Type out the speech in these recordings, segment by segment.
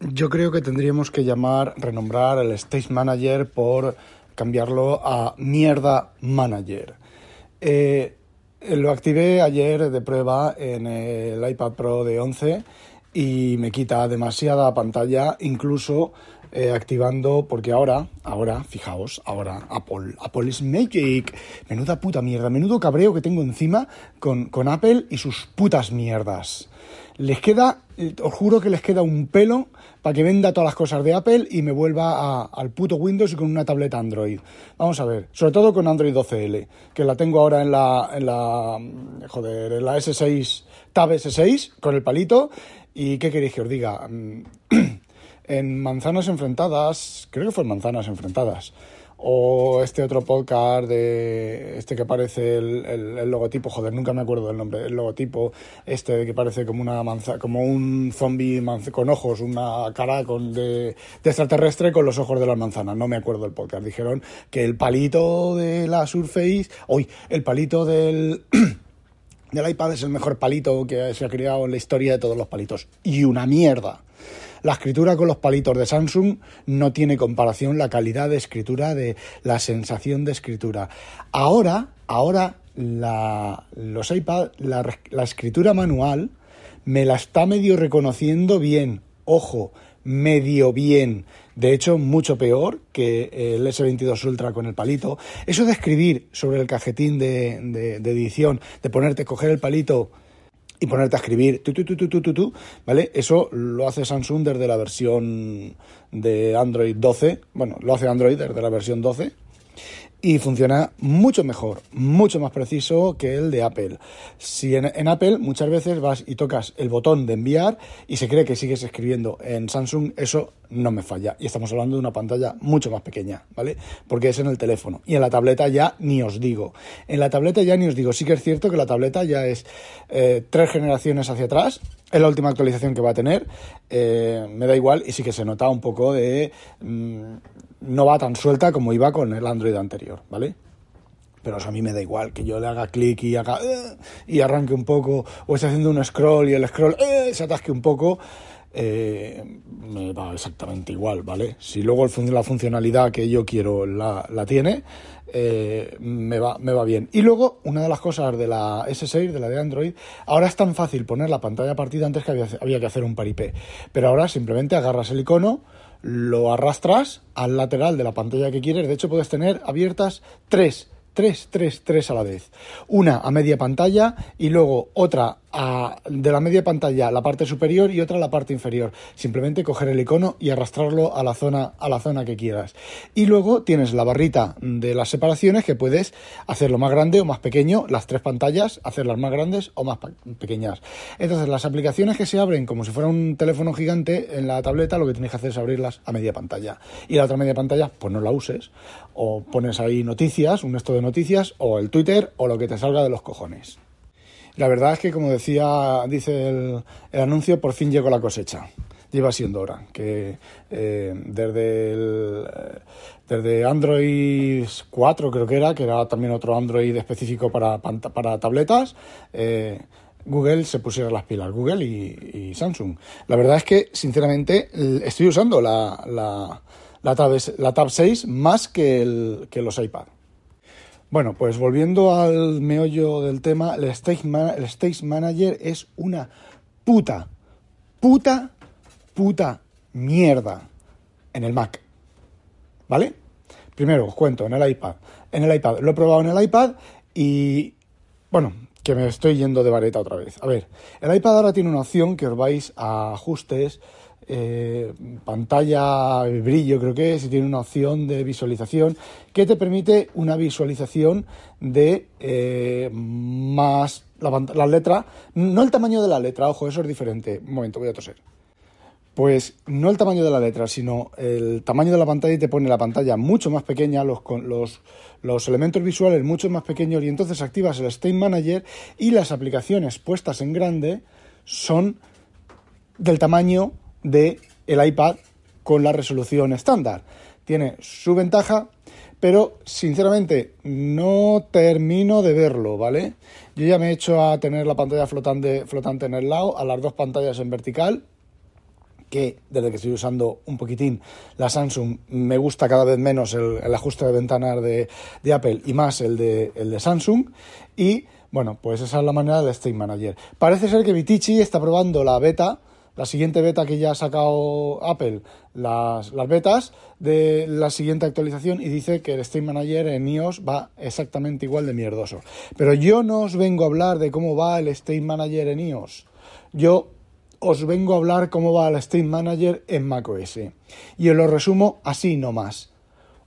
Yo creo que tendríamos que llamar, renombrar el Stage Manager por cambiarlo a Mierda Manager. Eh, lo activé ayer de prueba en el iPad Pro de 11 y me quita demasiada pantalla, incluso eh, activando, porque ahora, ahora, fijaos, ahora Apple, Apple is Magic, menuda puta mierda, menudo cabreo que tengo encima con, con Apple y sus putas mierdas. Les queda, os juro que les queda un pelo para que venda todas las cosas de Apple y me vuelva al puto Windows y con una tableta Android. Vamos a ver, sobre todo con Android 12L, que la tengo ahora en la, en la, joder, en la S6, Tab S6, con el palito. ¿Y qué queréis que os diga? en Manzanas Enfrentadas, creo que fue en Manzanas Enfrentadas, o este otro podcast de este que parece el, logotipo, joder, nunca me acuerdo del nombre, el logotipo este que parece como una manza, como un zombie con ojos, una cara con de, extraterrestre con los ojos de las manzanas, no me acuerdo del podcast, dijeron que el palito de la Surface, hoy el palito del del iPad es el mejor palito que se ha creado en la historia de todos los palitos. Y una mierda. La escritura con los palitos de Samsung no tiene comparación la calidad de escritura, de la sensación de escritura. Ahora, ahora los iPad, la, la escritura manual me la está medio reconociendo bien. Ojo, medio bien. De hecho, mucho peor que el S22 Ultra con el palito. Eso de escribir sobre el cajetín de, de edición, de ponerte, coger el palito y ponerte a escribir, tu, tu, tu, tu, tu, tu, ¿vale? Eso lo hace Samsung desde la versión de Android 12, bueno, lo hace Android desde la versión 12, y funciona mucho mejor, mucho más preciso que el de Apple. Si en, Apple muchas veces vas y tocas el botón de enviar y se cree que sigues escribiendo, en Samsung eso no me falla. Y estamos hablando de una pantalla mucho más pequeña, ¿vale? Porque es en el teléfono. Y en la tableta ya ni os digo. En la tableta ya ni os digo. Sí que es cierto que la tableta ya es eh, tres generaciones hacia atrás. Es la última actualización que va a tener. Eh, me da igual y sí que se nota un poco de... Mm, no va tan suelta como iba con el Android anterior, ¿vale? Pero a mí me da igual que yo le haga clic y haga eh, y arranque un poco, o esté haciendo un scroll y el scroll se atasque un poco, eh, me da exactamente igual, ¿vale? Si luego la funcionalidad que yo quiero la, tiene, me, va, me va bien. Y luego, una de las cosas de la S6, de la de Android, ahora es tan fácil poner la pantalla partida antes que había, que hacer un paripé. Pero ahora simplemente agarras el icono, lo arrastras al lateral de la pantalla que quieres. De hecho, puedes tener abiertas tres, tres, tres, tres a la vez. Una a media pantalla y luego otra de la media pantalla la parte superior y otra la parte inferior. Simplemente coger el icono y arrastrarlo a la zona, a la zona que quieras. Y luego tienes la barrita de las separaciones que puedes hacerlo más grande o más pequeño, las tres pantallas, hacerlas más grandes o más pequeñas. Entonces, las aplicaciones que se abren como si fuera un teléfono gigante en la tableta, lo que tienes que hacer es abrirlas a media pantalla. Y la otra media pantalla, pues no la uses. O pones ahí noticias, un esto de noticias, o el Twitter, o lo que te salga de los cojones. La verdad es que, como decía, dice el, anuncio, por fin llegó la cosecha. Lleva siendo hora, que eh, desde, el, desde Android 4 creo que era, que era también otro Android específico para, para tabletas, eh, Google se pusiera las pilas, Google y, Samsung. La verdad es que, sinceramente, estoy usando la, la, la, Tab, la Tab 6 más que, el, que los iPad. Bueno, pues volviendo al meollo del tema, el Stage, Manager es una puta, puta, puta mierda en el Mac. ¿Vale? Primero os cuento, en el iPad. En el iPad, lo he probado en el iPad y, bueno, que me estoy yendo de vareta otra vez. A ver, el iPad ahora tiene una opción que os vais a ajustes eh, pantalla brillo creo que es, tiene una opción de visualización que te permite una visualización de eh, más la, la, letra, no el tamaño de la letra, ojo, eso es diferente. Un momento, voy a toser. Pues no el tamaño de la letra, sino el tamaño de la pantalla y te pone la pantalla mucho más pequeña, los, los, los elementos visuales mucho más pequeños y entonces activas el State Manager y las aplicaciones puestas en grande son del tamaño de el iPad con la resolución estándar. Tiene su ventaja, pero sinceramente no termino de verlo, ¿vale? Yo ya me he hecho a tener la pantalla flotante, flotante en el lado, a las dos pantallas en vertical que desde que estoy usando un poquitín la Samsung me gusta cada vez menos el, ajuste de ventanas de, Apple y más el de, el de Samsung y bueno, pues esa es la manera del State Manager. Parece ser que Vitici está probando la beta, la siguiente beta que ya ha sacado Apple, las, las betas de la siguiente actualización y dice que el State Manager en iOS va exactamente igual de mierdoso. Pero yo no os vengo a hablar de cómo va el State Manager en iOS. Yo os vengo a hablar cómo va el State Manager en macOS. Y os lo resumo así nomás.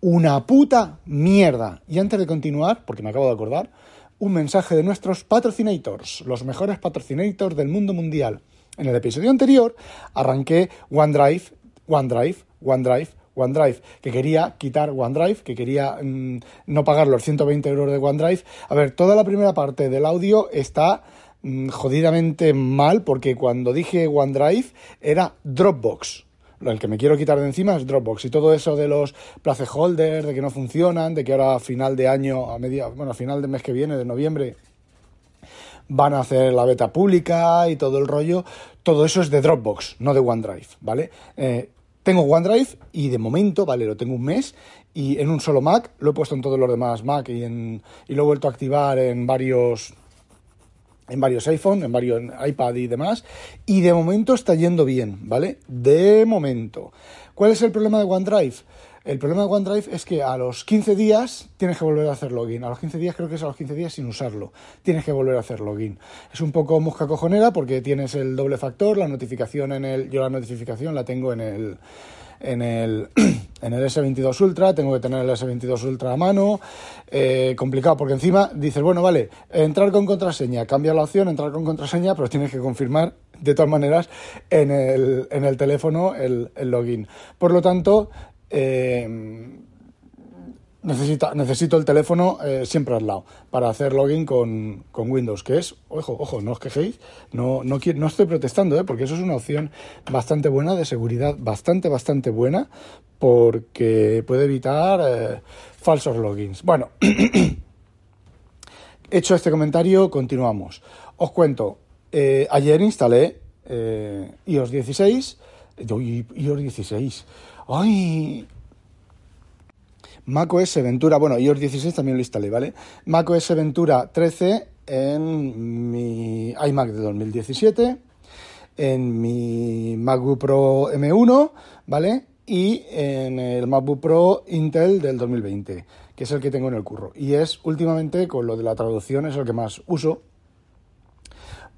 Una puta mierda. Y antes de continuar, porque me acabo de acordar, un mensaje de nuestros patrocinators, los mejores patrocinators del mundo mundial. En el episodio anterior arranqué OneDrive, OneDrive, OneDrive, OneDrive, que quería quitar OneDrive, que quería mm, no pagar los 120 euros de OneDrive. A ver, toda la primera parte del audio está Mm, jodidamente mal porque cuando dije OneDrive era Dropbox. El que me quiero quitar de encima es Dropbox. Y todo eso de los placeholders, de que no funcionan, de que ahora a final de año, a media, bueno, a final del mes que viene, de noviembre, van a hacer la beta pública y todo el rollo. Todo eso es de Dropbox, no de OneDrive, ¿vale? Eh, tengo OneDrive y de momento, vale, lo tengo un mes y en un solo Mac, lo he puesto en todos los demás Mac y, en, y lo he vuelto a activar en varios en varios iPhone, en varios iPad y demás, y de momento está yendo bien, ¿vale? De momento. ¿Cuál es el problema de OneDrive? El problema de OneDrive es que a los 15 días tienes que volver a hacer login. A los 15 días, creo que es a los 15 días sin usarlo. Tienes que volver a hacer login. Es un poco mosca cojonera porque tienes el doble factor, la notificación en el. Yo la notificación la tengo en el en el, en el S22 Ultra, tengo que tener el S22 Ultra a mano, eh, complicado porque encima dices, bueno, vale, entrar con contraseña, cambia la opción, entrar con contraseña, pero tienes que confirmar de todas maneras en el, en el teléfono el, el login. Por lo tanto, eh, necesita, necesito el teléfono eh, siempre al lado para hacer login con, Windows, que es, ojo, ojo, no os quejéis, no, no, no estoy protestando, ¿eh? porque eso es una opción bastante buena, de seguridad bastante, bastante buena, porque puede evitar eh, falsos logins. Bueno, hecho este comentario, continuamos. Os cuento, ayer instalé iOS 16, iOS 16, ¡ay! macOS Ventura, bueno, iOS 16 también lo instalé, ¿vale? macOS Ventura 13 en mi iMac de 2017, en mi MacBook Pro M1, ¿vale? Y en el MacBook Pro Intel del 2020, que es el que tengo en el curro. Y es últimamente, con lo de la traducción, es el que más uso,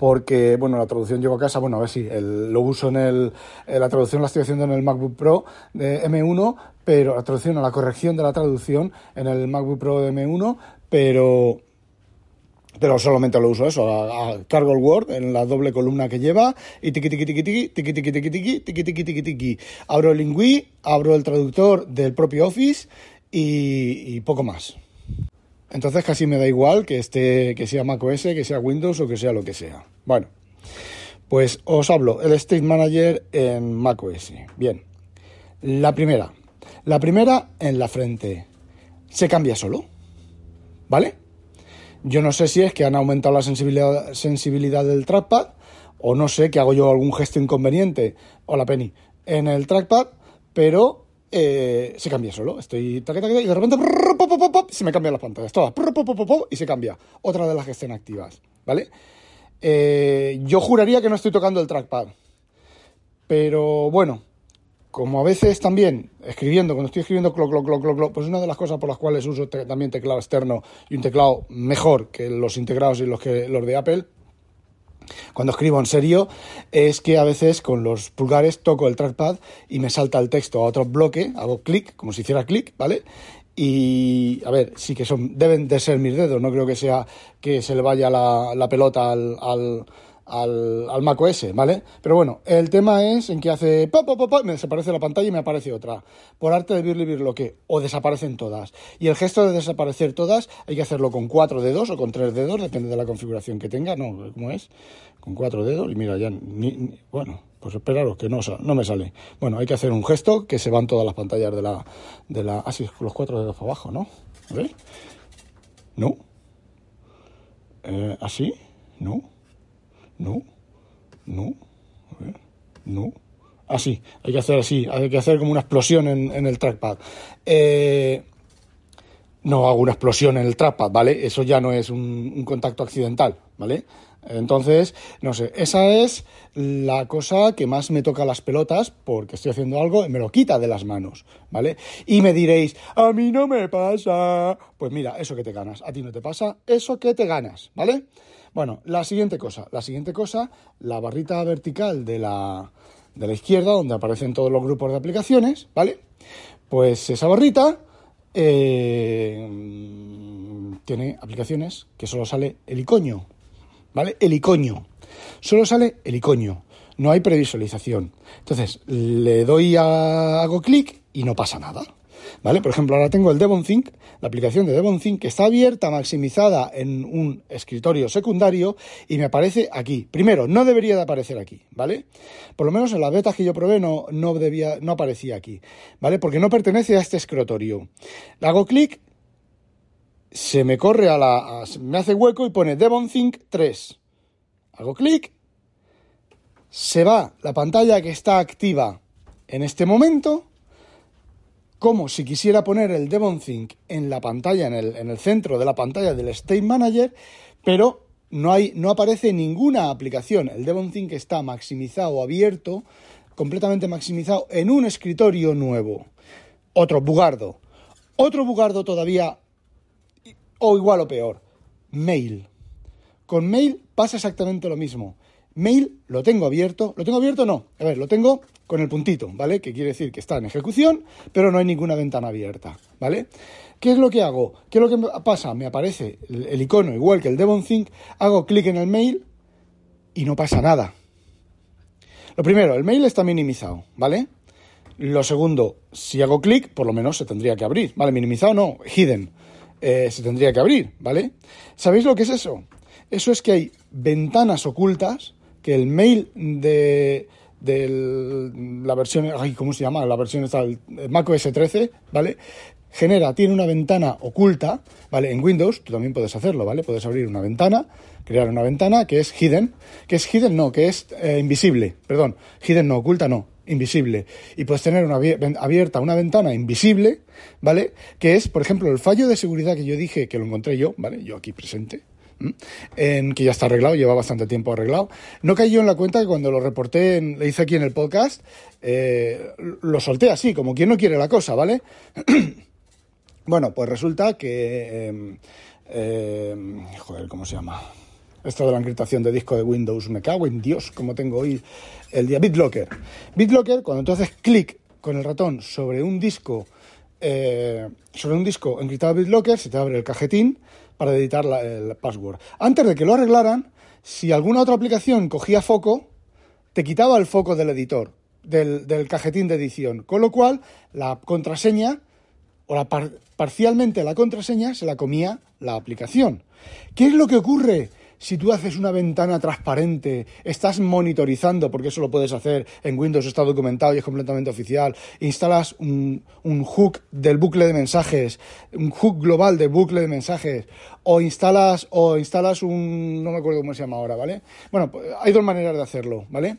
porque, bueno, la traducción llevo a casa, bueno, a ver si lo uso en el, la traducción la estoy haciendo en el MacBook Pro de M1, pero la traducción, la corrección de la traducción en el MacBook Pro de M1, pero pero solamente lo uso eso, cargo el Word en la doble columna que lleva y tiqui tiqui tiqui tiqui tiqui tiqui tiqui tiqui tiqui tiqui tiqui tiqui abro el Lingui, abro el traductor del propio Office y, y poco más. Entonces casi me da igual que esté, que sea macOS, que sea Windows o que sea lo que sea. Bueno, pues os hablo el State Manager en macOS. Bien, la primera. La primera en la frente. Se cambia solo. ¿Vale? Yo no sé si es que han aumentado la sensibilidad, sensibilidad del trackpad o no sé que hago yo algún gesto inconveniente o la penny en el trackpad, pero eh, se cambia solo. Estoy y de repente se me cambian las pantallas. Todas y se cambia. Otra de las que estén activas. ¿Vale? Eh, yo juraría que no estoy tocando el trackpad. Pero bueno, como a veces también escribiendo, cuando estoy escribiendo cloc, cloc, cloc, cloc, pues una de las cosas por las cuales uso también teclado externo y un teclado mejor que los integrados y los, que, los de Apple cuando escribo en serio es que a veces con los pulgares toco el trackpad y me salta el texto a otro bloque, hago clic, como si hiciera clic, ¿vale? Y a ver, sí que son, deben de ser mis dedos, no creo que sea que se le vaya la, pelota al, al, al macOS, ¿vale? Pero bueno, el tema es en que hace pop, pop, pop, me desaparece la pantalla y me aparece otra. Por arte de Birli que o desaparecen todas. Y el gesto de desaparecer todas hay que hacerlo con cuatro dedos o con tres dedos, depende de la configuración que tenga, ¿no? ¿Cómo es? Con cuatro dedos y mira, ya, ni, bueno, pues esperaros que no, no me sale. Bueno, hay que hacer un gesto que se van todas las pantallas de la, de la, así, ah, los cuatro dedos para abajo, ¿no? A. No. Eh, ¿Así? No. No, no, a ver, no. Así, hay que hacer así, hay que hacer como una explosión en, el trackpad. Eh, no hago una explosión en el trackpad, ¿vale? Eso ya no es un, contacto accidental, ¿vale? Entonces, no sé, esa es la cosa que más me toca las pelotas porque estoy haciendo algo y me lo quita de las manos, ¿vale? Y me diréis, a mí no me pasa. Pues mira, eso que te ganas, a ti no te pasa, eso que te ganas, ¿vale? Bueno, la siguiente cosa, la siguiente cosa, la barrita vertical de la, de la izquierda, donde aparecen todos los grupos de aplicaciones, ¿vale? Pues esa barrita eh, tiene aplicaciones que solo sale el icoño, ¿vale? El icoño. Solo sale el icoño. No hay previsualización. Entonces, le doy a, hago clic y no pasa nada. ¿Vale? Por ejemplo, ahora tengo el DevonThink, la aplicación de DevonThink que está abierta, maximizada en un escritorio secundario y me aparece aquí. Primero, no debería de aparecer aquí, ¿vale? Por lo menos en las betas que yo probé no, no, debía, no aparecía aquí, ¿vale? Porque no pertenece a este escritorio. Le hago clic, se me corre a la... me hace hueco y pone DevonThink 3. Hago clic, se va la pantalla que está activa en este momento como si quisiera poner el DevonThink en la pantalla, en el, en el centro de la pantalla del State Manager, pero no, hay, no aparece ninguna aplicación. El DevonThink está maximizado, abierto, completamente maximizado en un escritorio nuevo. Otro bugardo. Otro bugardo todavía, o igual o peor, Mail. Con Mail pasa exactamente lo mismo. Mail lo tengo abierto. ¿Lo tengo abierto? No. A ver, lo tengo con el puntito, ¿vale? Que quiere decir que está en ejecución, pero no hay ninguna ventana abierta, ¿vale? ¿Qué es lo que hago? ¿Qué es lo que pasa? Me aparece el, icono igual que el DevonThink, hago clic en el mail y no pasa nada. Lo primero, el mail está minimizado, ¿vale? Lo segundo, si hago clic, por lo menos se tendría que abrir, ¿vale? Minimizado no, hidden, eh, se tendría que abrir, ¿vale? ¿Sabéis lo que es eso? Eso es que hay ventanas ocultas que el mail de, la versión, ay, ¿cómo se llama? La versión está, el macOS 13, ¿vale? Genera, tiene una ventana oculta, ¿vale? En Windows tú también puedes hacerlo, ¿vale? Puedes abrir una ventana, crear una ventana que es hidden, que es hidden no, que es eh, invisible, perdón, hidden no, oculta no, invisible. Y puedes tener una abierta una ventana invisible, ¿vale? Que es, por ejemplo, el fallo de seguridad que yo dije que lo encontré yo, ¿vale? Yo aquí presente, en que ya está arreglado, lleva bastante tiempo arreglado. No caí yo en la cuenta que cuando lo reporté, le hice aquí en el podcast, eh, lo solté así, como quien no quiere la cosa, ¿vale? bueno, pues resulta que... Em, em, joder, ¿cómo se llama? Esto de la encriptación de disco de Windows, me cago en Dios, como tengo hoy el día. BitLocker. BitLocker, cuando entonces clic con el ratón sobre un disco, eh, sobre un disco encriptado BitLocker, se te abre el cajetín para editar el password. Antes de que lo arreglaran, si alguna otra aplicación cogía foco, te quitaba el foco del editor, del, cajetín de edición. Con lo cual, la contraseña, o la parcialmente la contraseña, se la comía la aplicación. ¿Qué es lo que ocurre si tú haces una ventana transparente, estás monitorizando, porque eso lo puedes hacer en Windows, está documentado y es completamente oficial, instalas un, hook del bucle de mensajes, un hook global del bucle de mensajes, o instalas, o instalas un, no me acuerdo cómo se llama ahora, ¿vale? Bueno, pues, hay dos maneras de hacerlo, ¿vale?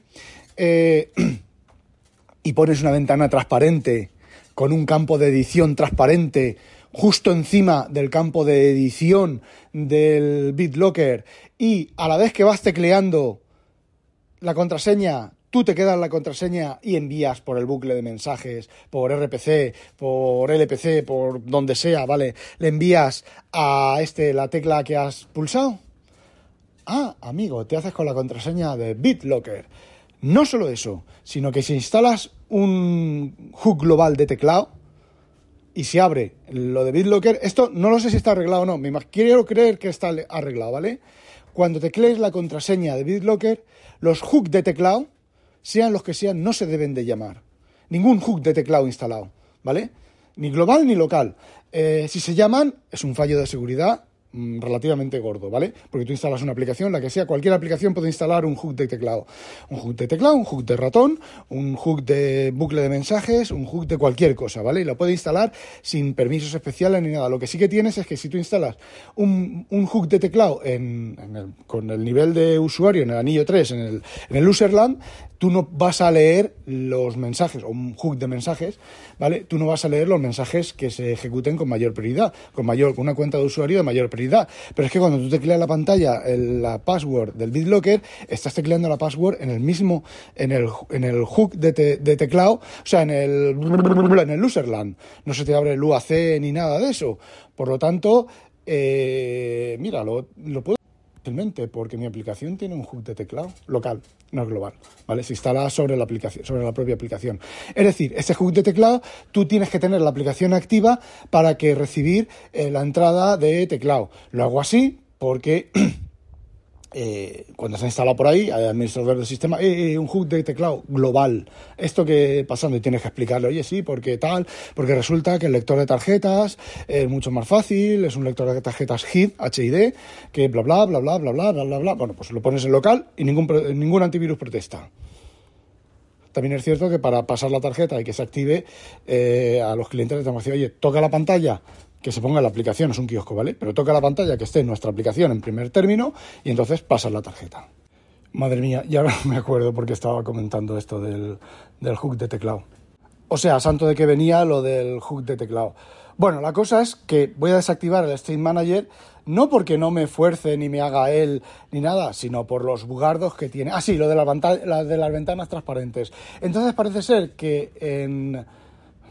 Eh, y pones una ventana transparente con un campo de edición transparente justo encima del campo de edición del BitLocker y a la vez que vas tecleando la contraseña, tú te quedas la contraseña y envías por el bucle de mensajes, por RPC, por LPC, por donde sea, ¿vale? Le envías a este la tecla que has pulsado. Ah, amigo, te haces con la contraseña de BitLocker. No solo eso, sino que si instalas un hook global de teclado, y se abre lo de BitLocker. Esto no lo sé si está arreglado o no, me quiero creer que está arreglado, ¿vale? cuando teclees la contraseña de BitLocker, los hooks de teclado, sean los que sean, no se deben de llamar. Ningún hook de teclado instalado, ¿vale? Ni global ni local. Eh, si se llaman, es un fallo de seguridad relativamente gordo, ¿vale? Porque tú instalas una aplicación, la que sea, cualquier aplicación puede instalar un hook de teclado. Un hook de teclado, un hook de ratón, un hook de bucle de mensajes, un hook de cualquier cosa, ¿vale? Y lo puede instalar sin permisos especiales ni nada. Lo que sí que tienes es que si tú instalas un, un hook de teclado en, con el nivel de usuario en el anillo 3, en el, en el userland, tú no vas a leer los mensajes, o un hook de mensajes, ¿vale? Tú no vas a leer los mensajes que se ejecuten con mayor prioridad, con mayor, con una cuenta de usuario de mayor prioridad. Pero es que cuando tú tecleas la pantalla, la password del BitLocker, estás tecleando la password en el mismo, en el, en el hook de, de teclado, o sea, en el, en el userland. No se te abre el UAC ni nada de eso. Por lo tanto, eh, mira, lo, lo puedo porque mi aplicación tiene un hook de teclado local, no global, ¿vale? Se instala sobre la aplicación, sobre la propia aplicación. Es decir, este hook de teclado tú tienes que tener la aplicación activa para que recibir eh, la entrada de teclado. Lo hago así porque Eh, cuando se ha instalado por ahí, hay administrador del sistema, eh, eh, un hook de teclado global. Esto que pasando y tienes que explicarle, oye, sí, porque tal, porque resulta que el lector de tarjetas es mucho más fácil, es un lector de tarjetas HID, HID, que bla, bla, bla, bla, bla, bla, bla, bla. Bueno, pues lo pones en local y ningún, ningún antivirus protesta. También es cierto que para pasar la tarjeta y que se active, a los clientes les tenemos oye, toca la pantalla, que se ponga la aplicación, es un kiosco, ¿vale? Pero toca la pantalla que esté en nuestra aplicación en primer término y entonces pasas la tarjeta. Madre mía, ya me acuerdo porque estaba comentando esto del, del hook de teclado. O sea, santo de que venía lo del hook de teclado. Bueno, la cosa es que voy a desactivar el State Manager no porque no me esfuerce ni me haga él ni nada, sino por los bugardos que tiene. Ah, sí, lo de, de las ventanas transparentes. Entonces parece ser que en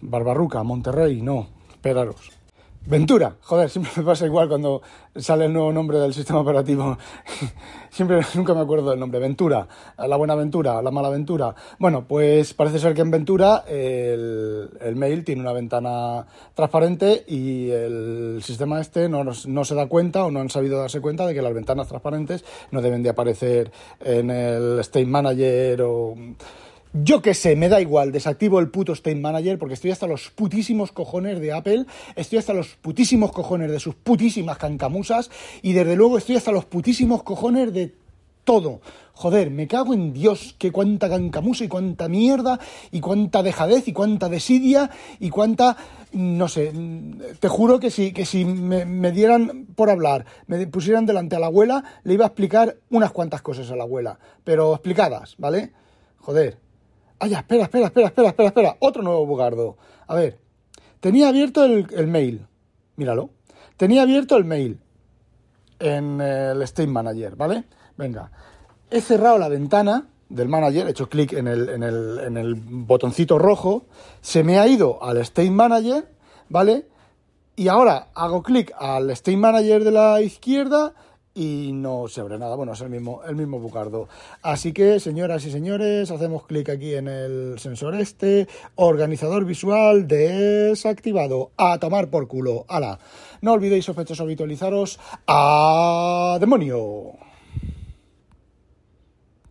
Barbarruca, Monterrey, no, esperaros Ventura, joder, siempre me pasa igual cuando sale el nuevo nombre del sistema operativo. siempre, nunca me acuerdo del nombre. Ventura, la buena Ventura, la mala Ventura. Bueno, pues parece ser que en Ventura el, mail tiene una ventana transparente y el sistema este no, no se da cuenta o no han sabido darse cuenta de que las ventanas transparentes no deben de aparecer en el State Manager o yo qué sé, me da igual, desactivo el puto State Manager porque estoy hasta los putísimos cojones de Apple, estoy hasta los putísimos cojones de sus putísimas cancamusas y desde luego estoy hasta los putísimos cojones de todo. Joder, me cago en Dios, que cuánta cancamusa y cuánta mierda y cuánta dejadez y cuánta desidia y cuánta... No sé, te juro que si, que si me, me dieran por hablar, me pusieran delante a la abuela, le iba a explicar unas cuantas cosas a la abuela, pero explicadas, ¿vale? Joder, ¡Ay, espera, espera, espera, espera, espera, espera! Otro nuevo bugardo. A ver, tenía abierto el, mail. Míralo. Tenía abierto el mail en el State Manager, ¿vale? Venga. He cerrado la ventana del manager, he hecho clic en el, en, el, en el botoncito rojo, se me ha ido al State Manager, ¿vale? Y ahora hago clic al State Manager de la izquierda y no se abre nada. Bueno, es el mismo, el mismo bucardo. Así que, señoras y señores, hacemos clic aquí en el sensor este, organizador visual desactivado. A tomar por culo. ¡Hala! No olvidéis, sospechosos, habitualizaros. ¡A demonio!